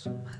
próxima.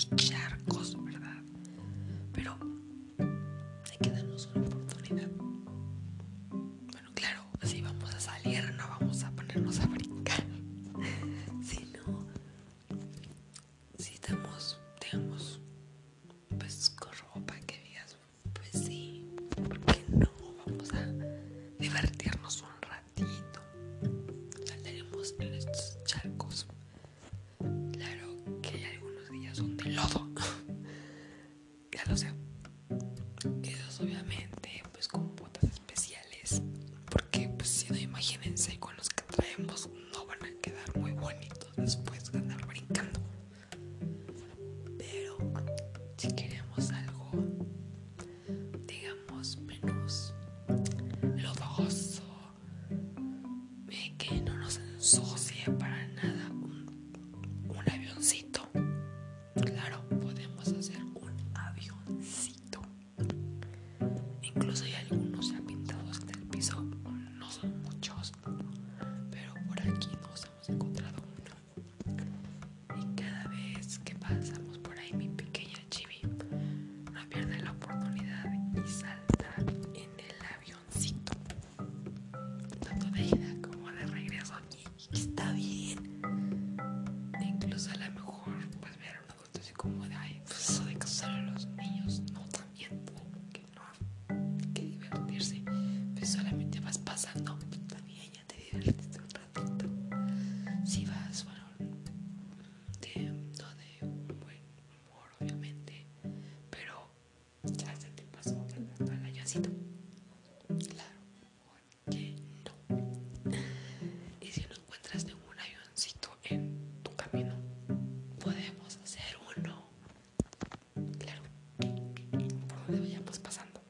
Chao. las puedes ganar brincando. Pero si queremos algo, digamos, menos lodoso, eh, que no nos ensucie para nada un, un avioncito. Claro, podemos hacer un avioncito. Incluso Claro, porque no. Y si no encuentras ningún avioncito en tu camino, podemos hacer uno. Claro, por donde vayamos pasando.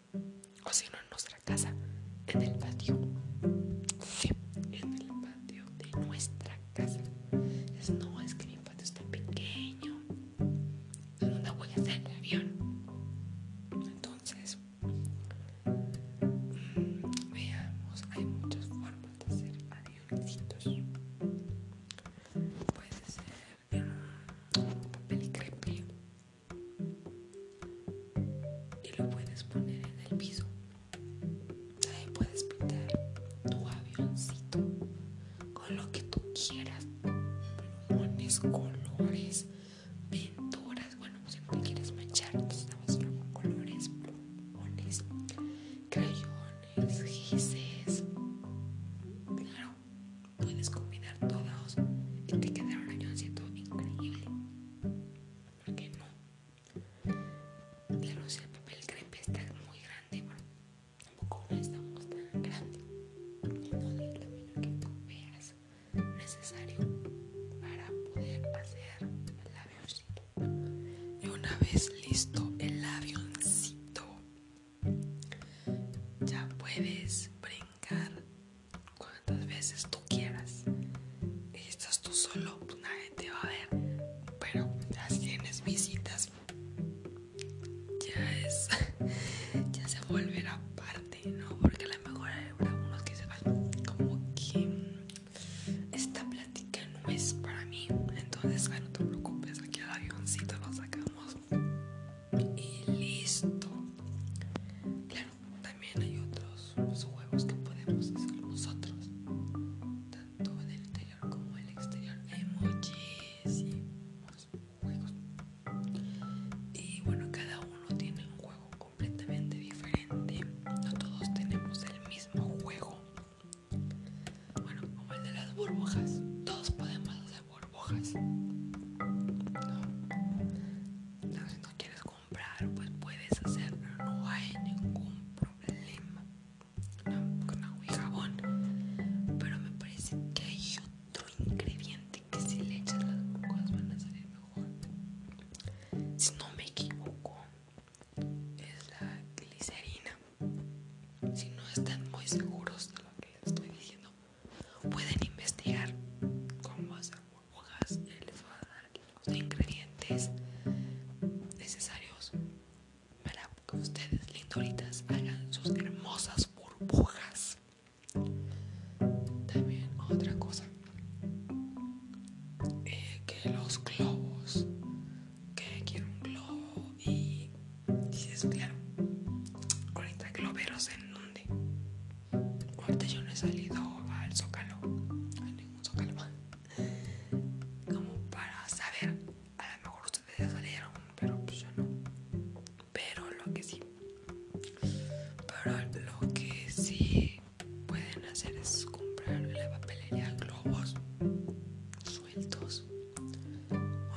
O si no, en nuestra casa, en el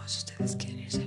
Si ustedes quieren irse